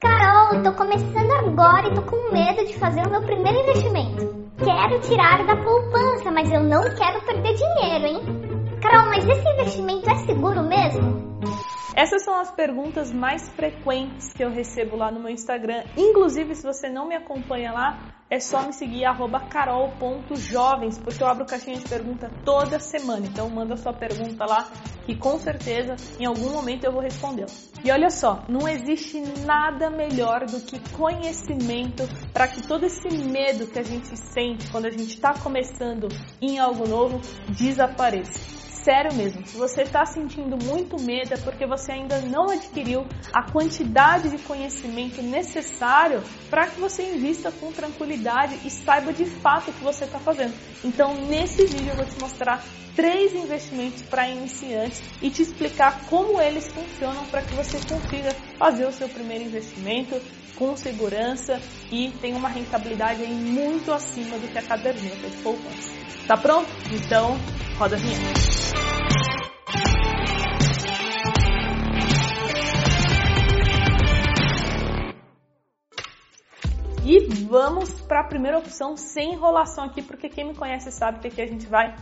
Carol, tô começando agora e tô com medo de fazer o meu primeiro investimento. Quero tirar da poupança, mas eu não quero perder dinheiro, hein? Carol, mas esse investimento é seguro mesmo? Essas são as perguntas mais frequentes que eu recebo lá no meu Instagram. Inclusive, se você não me acompanha lá, é só me seguir carol.jovens, porque eu abro caixinha de pergunta toda semana. Então manda sua pergunta lá que com certeza em algum momento eu vou respondê-la. E olha só, não existe nada melhor do que conhecimento para que todo esse medo que a gente sente quando a gente está começando em algo novo desapareça sério mesmo. Se você está sentindo muito medo é porque você ainda não adquiriu a quantidade de conhecimento necessário para que você invista com tranquilidade e saiba de fato o que você está fazendo. Então, nesse vídeo eu vou te mostrar três investimentos para iniciantes e te explicar como eles funcionam para que você consiga fazer o seu primeiro investimento com segurança e tenha uma rentabilidade muito acima do que a caderneta de poupança. Tá pronto? Então, roda a vinheta. E vamos para a primeira opção sem enrolação aqui, porque quem me conhece sabe que aqui a gente vai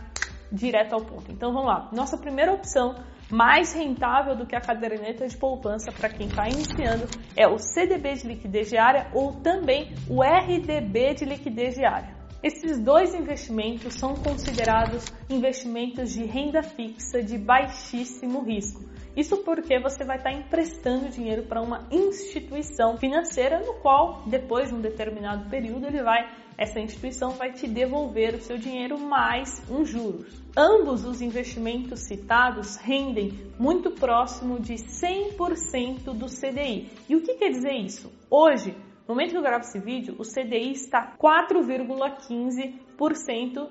direto ao ponto. Então vamos lá. Nossa primeira opção, mais rentável do que a caderneta de poupança para quem está iniciando, é o CDB de liquidez diária ou também o RDB de liquidez diária. Esses dois investimentos são considerados investimentos de renda fixa de baixíssimo risco. Isso porque você vai estar emprestando dinheiro para uma instituição financeira no qual, depois de um determinado período, ele vai, essa instituição vai te devolver o seu dinheiro mais uns juros. Ambos os investimentos citados rendem muito próximo de 100% do CDI. E o que quer dizer isso? Hoje, no momento que eu gravo esse vídeo, o CDI está 4,15%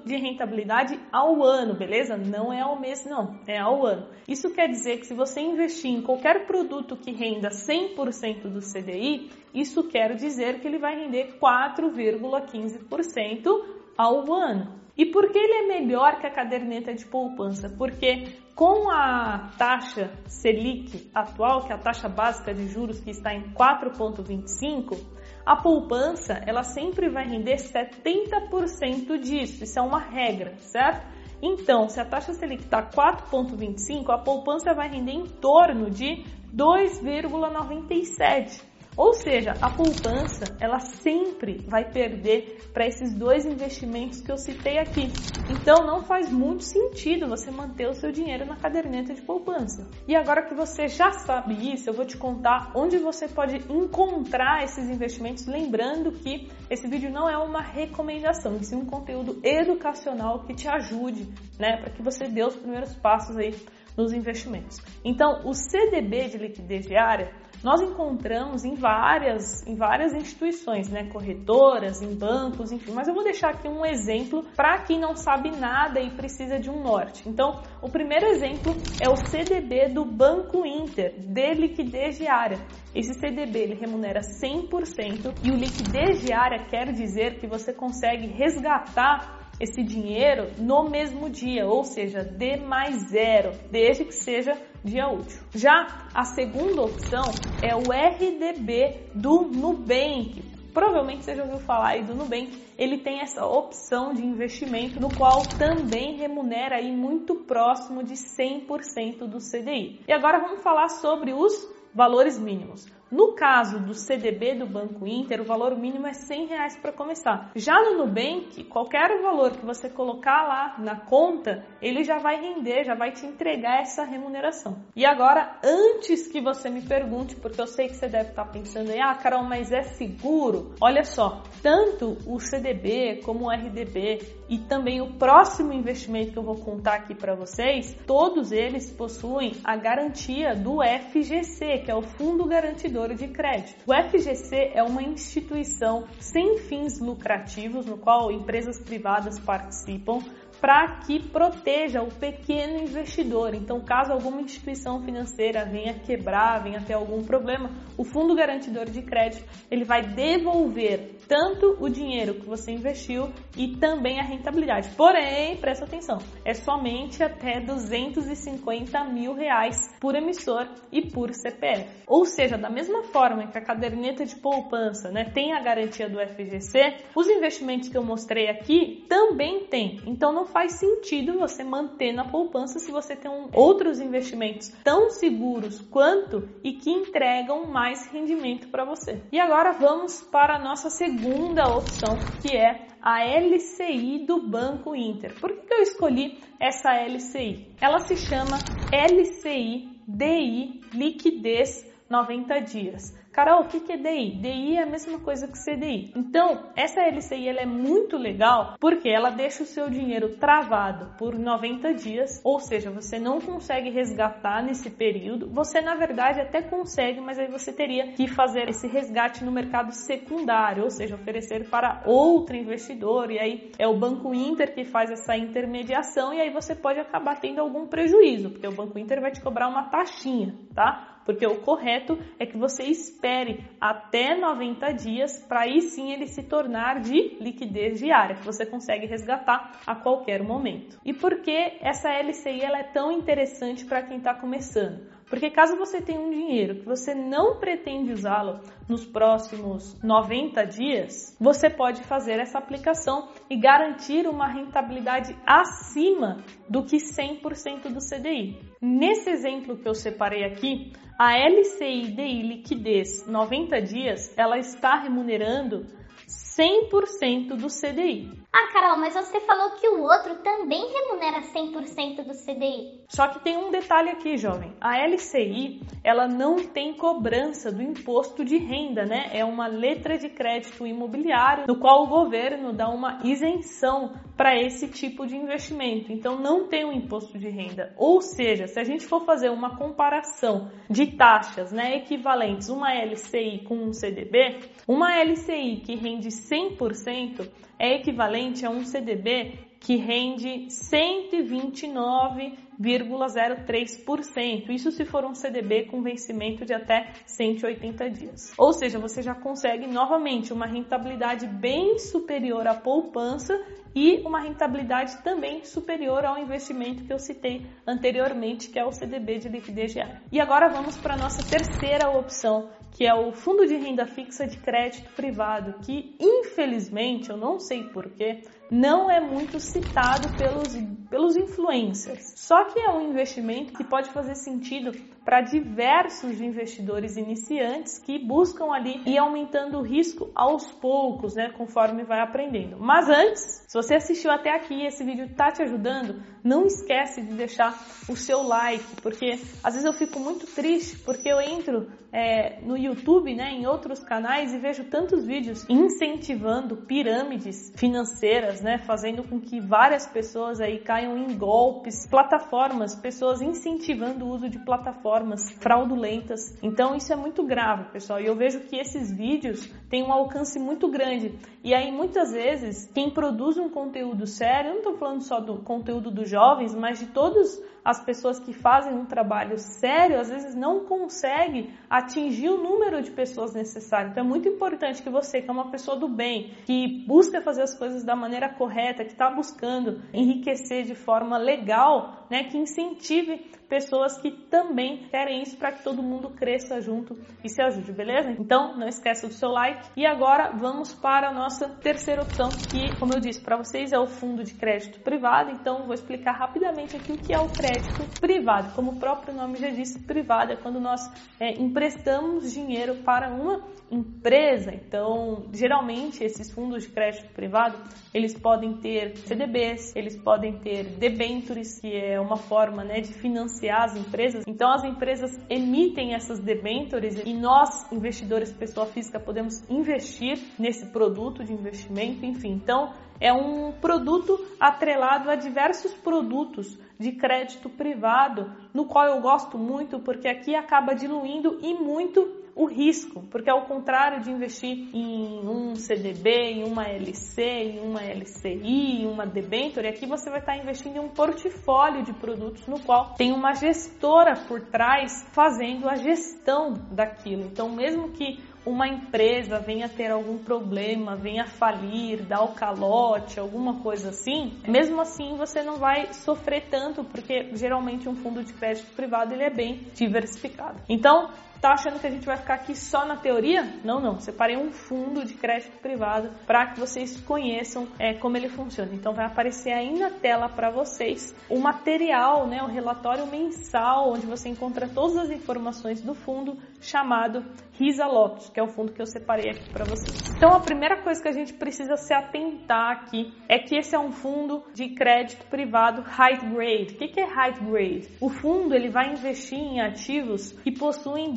de rentabilidade ao ano, beleza? Não é ao mês, não, é ao ano. Isso quer dizer que se você investir em qualquer produto que renda 100% do CDI, isso quer dizer que ele vai render 4,15% ao ano. E por que ele é melhor que a caderneta de poupança? Porque com a taxa Selic atual, que é a taxa básica de juros que está em 4,25, a poupança ela sempre vai render 70% disso. Isso é uma regra, certo? Então, se a taxa Selic está 4,25, a poupança vai render em torno de 2,97. Ou seja, a poupança ela sempre vai perder para esses dois investimentos que eu citei aqui. Então não faz muito sentido você manter o seu dinheiro na caderneta de poupança. E agora que você já sabe isso, eu vou te contar onde você pode encontrar esses investimentos, lembrando que esse vídeo não é uma recomendação, sim um conteúdo educacional que te ajude, né, para que você dê os primeiros passos aí nos investimentos. Então, o CDB de liquidez diária nós encontramos em várias, em várias instituições, né, corretoras, em bancos, enfim. Mas eu vou deixar aqui um exemplo para quem não sabe nada e precisa de um norte. Então, o primeiro exemplo é o CDB do Banco Inter de liquidez diária. Esse CDB ele remunera 100% e o liquidez diária quer dizer que você consegue resgatar esse dinheiro no mesmo dia, ou seja, D mais zero, desde que seja dia útil. Já a segunda opção é o RDB do Nubank. Provavelmente você já ouviu falar aí do Nubank. Ele tem essa opção de investimento no qual também remunera aí muito próximo de 100% do CDI. E agora vamos falar sobre os valores mínimos. No caso do CDB do Banco Inter, o valor mínimo é 100 reais para começar. Já no Nubank, qualquer valor que você colocar lá na conta, ele já vai render, já vai te entregar essa remuneração. E agora, antes que você me pergunte, porque eu sei que você deve estar pensando aí, ah, Carol, mas é seguro? Olha só, tanto o CDB como o RDB e também o próximo investimento que eu vou contar aqui para vocês, todos eles possuem a garantia do FGC, que é o Fundo Garantidor de crédito. O FGC é uma instituição sem fins lucrativos no qual empresas privadas participam para que proteja o pequeno investidor. Então, caso alguma instituição financeira venha quebrar, venha ter algum problema, o fundo garantidor de crédito ele vai devolver tanto o dinheiro que você investiu e também a rentabilidade. Porém, presta atenção, é somente até 250 mil reais por emissor e por CPF. Ou seja, da mesma forma que a caderneta de poupança né, tem a garantia do FGC, os investimentos que eu mostrei aqui também tem. Então não faz sentido você manter na poupança se você tem um, outros investimentos tão seguros quanto e que entregam mais rendimento para você. E agora vamos para a nossa segunda opção, que é a LCI do Banco Inter. Por que, eu escolhi essa LCI? Ela se chama LCI DI Liquidez 90 dias. Carol, o que é DI? DI é a mesma coisa que CDI. Então, essa LCI ela é muito legal porque ela deixa o seu dinheiro travado por 90 dias, ou seja, você não consegue resgatar nesse período. Você, na verdade, até consegue, mas aí você teria que fazer esse resgate no mercado secundário, ou seja, oferecer para outro investidor. E aí é o Banco Inter que faz essa intermediação e aí você pode acabar tendo algum prejuízo, porque o Banco Inter vai te cobrar uma taxinha, tá? Porque o correto é que você espere até 90 dias para aí sim ele se tornar de liquidez diária, que você consegue resgatar a qualquer momento. E por que essa LCI ela é tão interessante para quem está começando? Porque caso você tenha um dinheiro que você não pretende usá-lo nos próximos 90 dias, você pode fazer essa aplicação e garantir uma rentabilidade acima do que 100% do CDI. Nesse exemplo que eu separei aqui, a LCI DI liquidez 90 dias, ela está remunerando 100% do CDI. Ah, Carol, mas você falou que o outro também remunera 100% do CDI. Só que tem um detalhe aqui, jovem. A LCI, ela não tem cobrança do imposto de renda, né? É uma letra de crédito imobiliário no qual o governo dá uma isenção para esse tipo de investimento. Então não tem um imposto de renda. Ou seja, se a gente for fazer uma comparação de taxas, né, equivalentes uma LCI com um CDB, uma LCI que rende 100% é equivalente a um CDB que rende 129,03%. Isso se for um CDB com vencimento de até 180 dias. Ou seja, você já consegue novamente uma rentabilidade bem superior à poupança e uma rentabilidade também superior ao investimento que eu citei anteriormente, que é o CDB de liquidez diária. E agora vamos para a nossa terceira opção, que é o fundo de renda fixa de crédito privado, que infelizmente, eu não sei porquê, não é muito citado pelos, pelos influencers. Só que é um investimento que pode fazer sentido para diversos investidores iniciantes que buscam ali ir aumentando o risco aos poucos, né, conforme vai aprendendo. Mas antes, se você assistiu até aqui e esse vídeo está te ajudando, não esquece de deixar o seu like, porque às vezes eu fico muito triste porque eu entro é, no YouTube, né, em outros canais e vejo tantos vídeos incentivando pirâmides financeiras, né, fazendo com que várias pessoas aí caiam em golpes, plataformas, pessoas incentivando o uso de plataformas fraudulentas. Então isso é muito grave, pessoal. E eu vejo que esses vídeos têm um alcance muito grande. E aí muitas vezes quem produz um conteúdo sério, eu não estou falando só do conteúdo dos jovens, mas de todos as pessoas que fazem um trabalho sério às vezes não conseguem atingir o número de pessoas necessário. Então é muito importante que você, que é uma pessoa do bem, que busca fazer as coisas da maneira correta, que está buscando enriquecer de forma legal, né, que incentive pessoas que também querem isso para que todo mundo cresça junto e se ajude, beleza? Então não esqueça do seu like. E agora vamos para a nossa terceira opção, que, como eu disse para vocês, é o fundo de crédito privado. Então vou explicar rapidamente aqui o que é o crédito privado. Como o próprio nome já disse, privado é quando nós é, emprestamos dinheiro para uma empresa. Então, geralmente esses fundos de crédito privado, eles podem ter CDBs, eles podem ter debentures, que é uma forma né, de financiar as empresas. Então, as empresas emitem essas debentures e nós, investidores, pessoa física, podemos investir nesse produto de investimento, enfim. Então, é um produto atrelado a diversos produtos de crédito privado no qual eu gosto muito porque aqui acaba diluindo e muito o risco, porque ao contrário de investir em um CDB, em uma LC, em uma LCI, em uma debenture, aqui você vai estar investindo em um portfólio de produtos no qual tem uma gestora por trás fazendo a gestão daquilo. Então, mesmo que uma empresa venha ter algum problema, venha falir, dar o calote, alguma coisa assim, mesmo assim você não vai sofrer tanto, porque geralmente um fundo de crédito privado ele é bem diversificado. Então, Tá achando que a gente vai ficar aqui só na teoria? Não, não. Separei um fundo de crédito privado para que vocês conheçam é, como ele funciona. Então vai aparecer aí na tela para vocês o material, né, o relatório mensal onde você encontra todas as informações do fundo chamado Risa Lotus, que é o fundo que eu separei aqui para vocês. Então a primeira coisa que a gente precisa se atentar aqui é que esse é um fundo de crédito privado high grade. O que é high grade? O fundo ele vai investir em ativos que possuem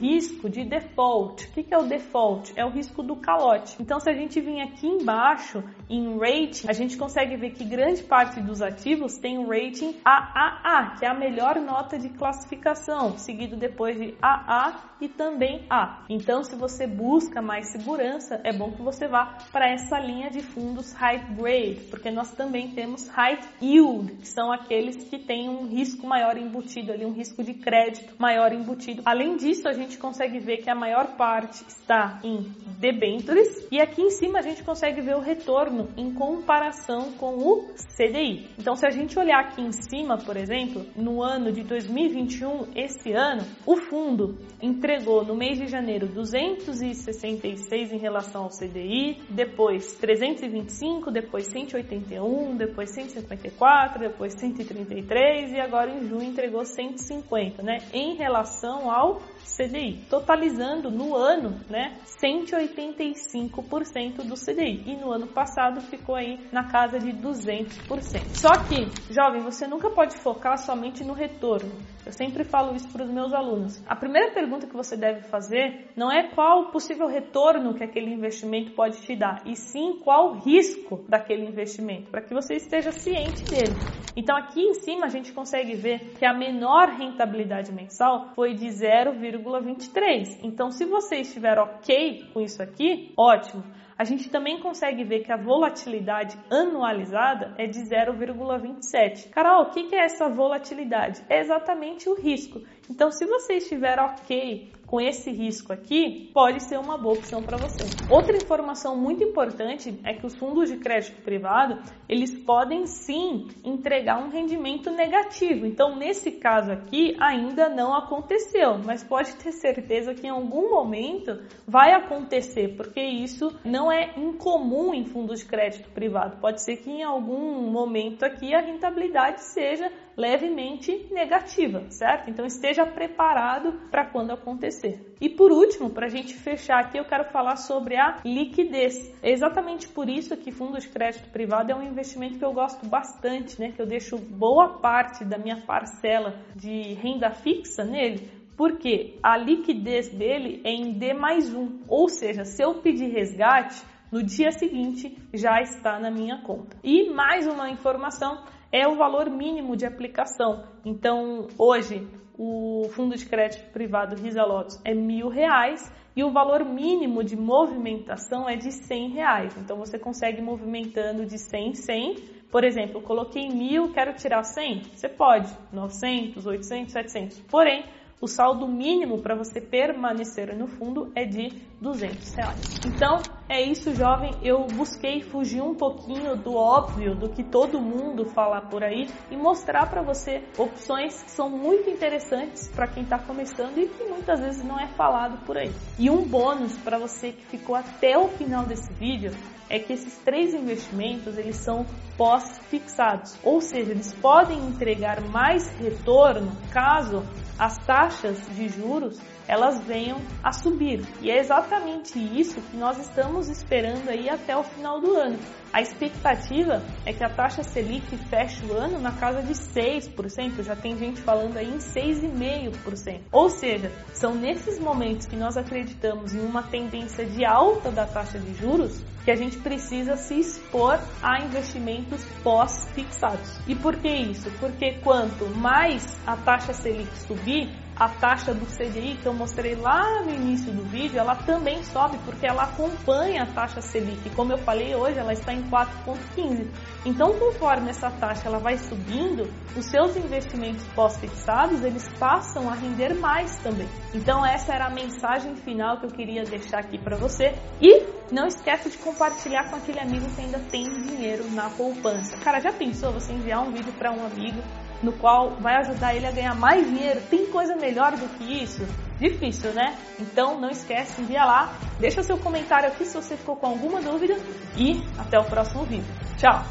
risco de default. O que é o default? É o risco do calote. Então se a gente vir aqui embaixo em rating, a gente consegue ver que grande parte dos ativos tem um rating AAA, que é a melhor nota de classificação, seguido depois de AA e também A. Então, se você busca mais segurança, é bom que você vá para essa linha de fundos high grade, porque nós também temos high yield, que são aqueles que têm um risco maior embutido ali, um risco de crédito maior embutido. Disso, a gente consegue ver que a maior parte está em debentures e aqui em cima a gente consegue ver o retorno em comparação com o CDI. Então, se a gente olhar aqui em cima, por exemplo, no ano de 2021, esse ano, o fundo entregou no mês de janeiro 266 em relação ao CDI, depois 325, depois 181, depois 154, depois 133 e agora em junho entregou 150, né? Em relação ao CDI, totalizando no ano, né, 185% do CDI. E no ano passado ficou aí na casa de 200%. Só que, jovem, você nunca pode focar somente no retorno. Eu sempre falo isso para os meus alunos. A primeira pergunta que você deve fazer não é qual o possível retorno que aquele investimento pode te dar, e sim qual o risco daquele investimento, para que você esteja ciente dele. Então aqui em cima a gente consegue ver que a menor rentabilidade mensal foi de 0,23. Então se você estiver ok com isso aqui, ótimo a gente também consegue ver que a volatilidade anualizada é de 0,27. Carol, o que é essa volatilidade? É exatamente o risco. Então, se você estiver ok com esse risco aqui, pode ser uma boa opção para você. Outra informação muito importante é que os fundos de crédito privado, eles podem sim entregar um rendimento negativo. Então, nesse caso aqui, ainda não aconteceu, mas pode ter certeza que em algum momento vai acontecer, porque isso não é incomum em fundos de crédito privado. Pode ser que em algum momento aqui a rentabilidade seja levemente negativa, certo? Então esteja preparado para quando acontecer. E por último, para a gente fechar aqui, eu quero falar sobre a liquidez. É exatamente por isso que fundo de crédito privado é um investimento que eu gosto bastante, né? Que eu deixo boa parte da minha parcela de renda fixa nele, porque a liquidez dele é em D mais um, ou seja, se eu pedir resgate, no dia seguinte já está na minha conta. E mais uma informação é o valor mínimo de aplicação. Então, hoje, o fundo de crédito privado Risa Lotus é mil reais e o valor mínimo de movimentação é de cem reais. Então, você consegue movimentando de 100 em 100. Por exemplo, coloquei mil, quero tirar 100? Você pode, 900, 800, 700. Porém, o saldo mínimo para você permanecer no fundo é de 200 reais. Então é isso, jovem. Eu busquei fugir um pouquinho do óbvio, do que todo mundo fala por aí e mostrar para você opções que são muito interessantes para quem está começando e que muitas vezes não é falado por aí. E um bônus para você que ficou até o final desse vídeo é que esses três investimentos eles são pós-fixados, ou seja, eles podem entregar mais retorno caso as taxas de juros elas venham a subir. E é exatamente isso que nós estamos esperando aí até o final do ano. A expectativa é que a taxa Selic feche o ano na casa de 6%, já tem gente falando aí em 6,5%. Ou seja, são nesses momentos que nós acreditamos em uma tendência de alta da taxa de juros que a gente precisa se expor a investimentos pós-fixados. E por que isso? Porque quanto mais a taxa Selic subir, a taxa do CDI que eu mostrei lá no início do vídeo, ela também sobe porque ela acompanha a taxa Selic. Como eu falei hoje, ela está em 4,15. Então, conforme essa taxa ela vai subindo, os seus investimentos pós-fixados eles passam a render mais também. Então, essa era a mensagem final que eu queria deixar aqui para você. E não esqueça de compartilhar com aquele amigo que ainda tem dinheiro na poupança. Cara, já pensou você enviar um vídeo para um amigo no qual vai ajudar ele a ganhar mais dinheiro. Tem coisa melhor do que isso? Difícil, né? Então não esquece, envia lá, deixa seu comentário aqui se você ficou com alguma dúvida e até o próximo vídeo. Tchau!